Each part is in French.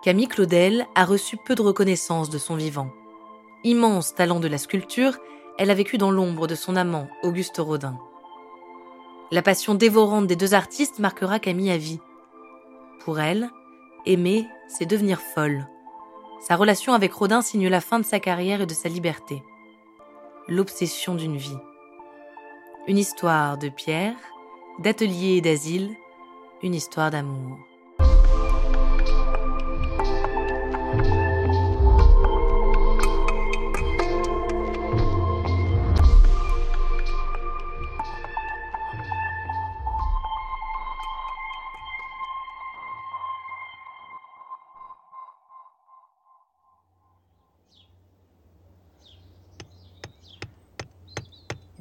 Camille Claudel a reçu peu de reconnaissance de son vivant. Immense talent de la sculpture, elle a vécu dans l'ombre de son amant, Auguste Rodin. La passion dévorante des deux artistes marquera Camille à vie. Pour elle, aimer, c'est devenir folle. Sa relation avec Rodin signe la fin de sa carrière et de sa liberté. L'obsession d'une vie. Une histoire de pierre, d'atelier et d'asile, une histoire d'amour.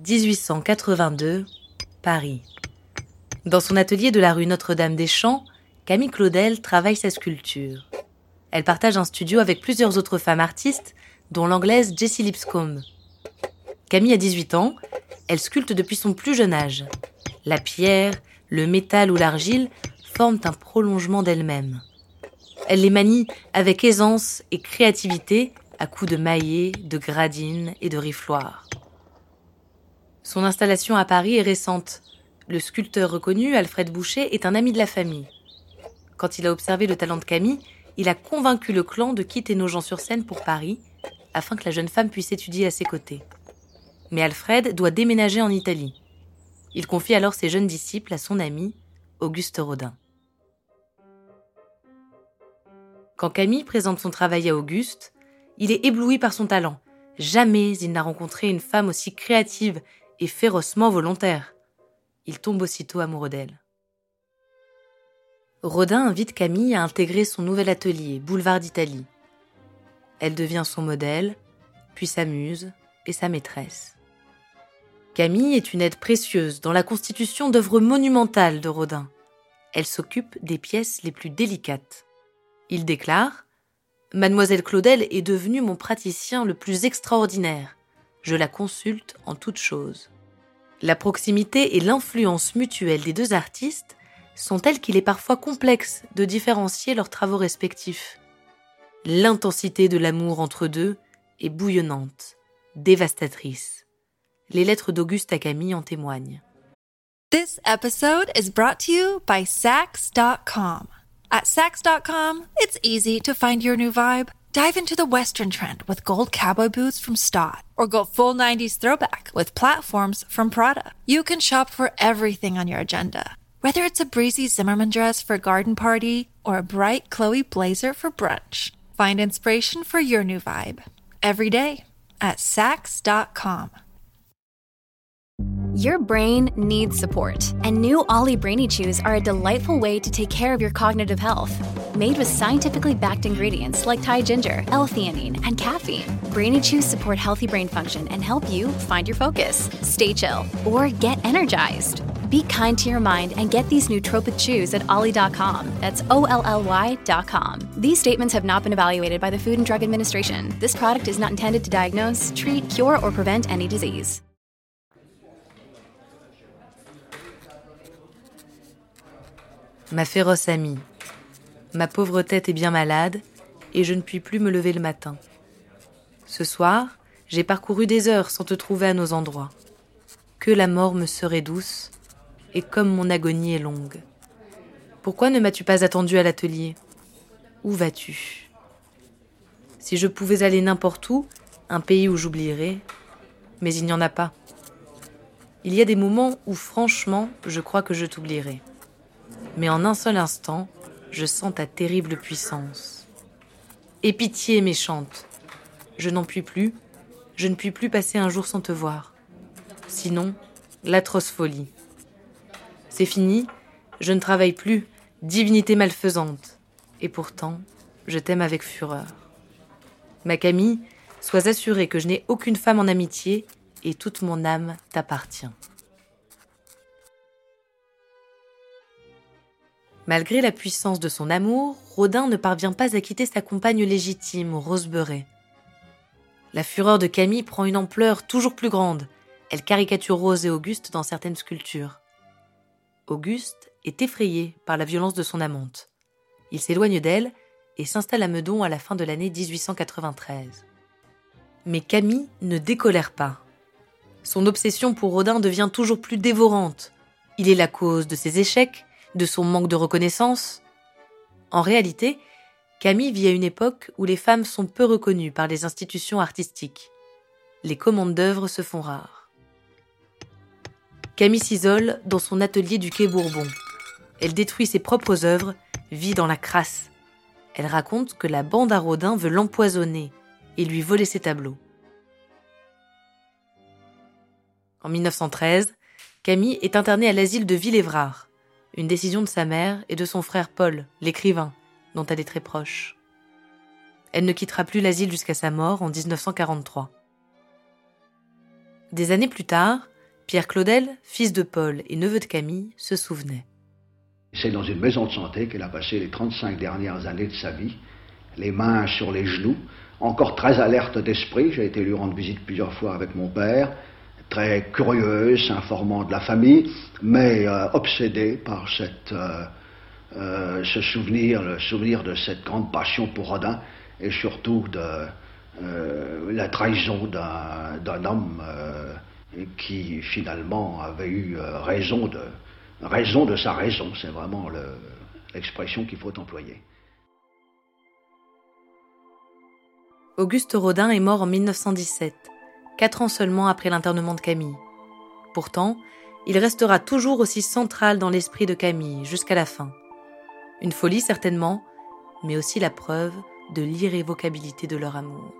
1882, Paris. Dans son atelier de la rue Notre-Dame-des-Champs, Camille Claudel travaille sa sculpture. Elle partage un studio avec plusieurs autres femmes artistes, dont l'anglaise Jessie Lipscomb. Camille a 18 ans, elle sculpte depuis son plus jeune âge. La pierre, le métal ou l'argile forment un prolongement d'elle-même. Elle les manie avec aisance et créativité à coups de maillets, de gradines et de rifloirs. Son installation à Paris est récente. Le sculpteur reconnu, Alfred Boucher, est un ami de la famille. Quand il a observé le talent de Camille, il a convaincu le clan de quitter Nogent-sur-Seine pour Paris, afin que la jeune femme puisse étudier à ses côtés. Mais Alfred doit déménager en Italie. Il confie alors ses jeunes disciples à son ami, Auguste Rodin. Quand Camille présente son travail à Auguste, il est ébloui par son talent. Jamais il n'a rencontré une femme aussi créative et férocement volontaire. Il tombe aussitôt amoureux d'elle. Rodin invite Camille à intégrer son nouvel atelier, Boulevard d'Italie. Elle devient son modèle, puis sa muse et sa maîtresse. Camille est une aide précieuse dans la constitution d'œuvres monumentales de Rodin. Elle s'occupe des pièces les plus délicates. Il déclare Mademoiselle Claudel est devenue mon praticien le plus extraordinaire je la consulte en toutes choses. La proximité et l'influence mutuelle des deux artistes sont telles qu'il est parfois complexe de différencier leurs travaux respectifs. L'intensité de l'amour entre deux est bouillonnante, dévastatrice. Les lettres d'Auguste à Camille en témoignent. This episode is brought to you by Sax.com. At Sax.com, it's easy to find your new vibe. Dive into the Western trend with gold cowboy boots from Stott, or go full 90s throwback with platforms from Prada. You can shop for everything on your agenda, whether it's a breezy Zimmerman dress for a garden party or a bright Chloe blazer for brunch. Find inspiration for your new vibe every day at Sax.com. Your brain needs support, and new Ollie Brainy Chews are a delightful way to take care of your cognitive health. Made with scientifically backed ingredients like Thai ginger, L-theanine, and caffeine, Brainy Chews support healthy brain function and help you find your focus, stay chill, or get energized. Be kind to your mind and get these nootropic chews at ollie.com. That's O L L Y.com. These statements have not been evaluated by the Food and Drug Administration. This product is not intended to diagnose, treat, cure, or prevent any disease. Ma féroce amie, ma pauvre tête est bien malade et je ne puis plus me lever le matin. Ce soir, j'ai parcouru des heures sans te trouver à nos endroits. Que la mort me serait douce, et comme mon agonie est longue. Pourquoi ne m'as-tu pas attendu à l'atelier? Où vas-tu? Si je pouvais aller n'importe où, un pays où j'oublierais, mais il n'y en a pas. Il y a des moments où franchement je crois que je t'oublierai. Mais en un seul instant, je sens ta terrible puissance. Et pitié méchante, je n'en puis plus, je ne puis plus passer un jour sans te voir. Sinon, l'atroce folie. C'est fini, je ne travaille plus, divinité malfaisante. Et pourtant, je t'aime avec fureur. Ma Camille, sois assurée que je n'ai aucune femme en amitié et toute mon âme t'appartient. Malgré la puissance de son amour, Rodin ne parvient pas à quitter sa compagne légitime, Rose La fureur de Camille prend une ampleur toujours plus grande. Elle caricature Rose et Auguste dans certaines sculptures. Auguste est effrayé par la violence de son amante. Il s'éloigne d'elle et s'installe à Meudon à la fin de l'année 1893. Mais Camille ne décolère pas. Son obsession pour Rodin devient toujours plus dévorante. Il est la cause de ses échecs, de son manque de reconnaissance. En réalité, Camille vit à une époque où les femmes sont peu reconnues par les institutions artistiques. Les commandes d'œuvres se font rares. Camille s'isole dans son atelier du quai Bourbon. Elle détruit ses propres œuvres, vit dans la crasse. Elle raconte que la bande à Rodin veut l'empoisonner et lui voler ses tableaux. En 1913, Camille est internée à l'asile de Villévrard, une décision de sa mère et de son frère Paul, l'écrivain, dont elle est très proche. Elle ne quittera plus l'asile jusqu'à sa mort en 1943. Des années plus tard, Pierre Claudel, fils de Paul et neveu de Camille, se souvenait. C'est dans une maison de santé qu'elle a passé les 35 dernières années de sa vie, les mains sur les genoux, encore très alerte d'esprit. J'ai été lui rendre visite plusieurs fois avec mon père très curieuse, informant de la famille, mais euh, obsédée par cette, euh, euh, ce souvenir, le souvenir de cette grande passion pour Rodin, et surtout de la trahison d'un homme qui finalement avait eu raison de, raison de sa raison. C'est vraiment l'expression qu'il faut employer. Auguste Rodin est mort en 1917 quatre ans seulement après l'internement de Camille. Pourtant, il restera toujours aussi central dans l'esprit de Camille jusqu'à la fin. Une folie certainement, mais aussi la preuve de l'irrévocabilité de leur amour.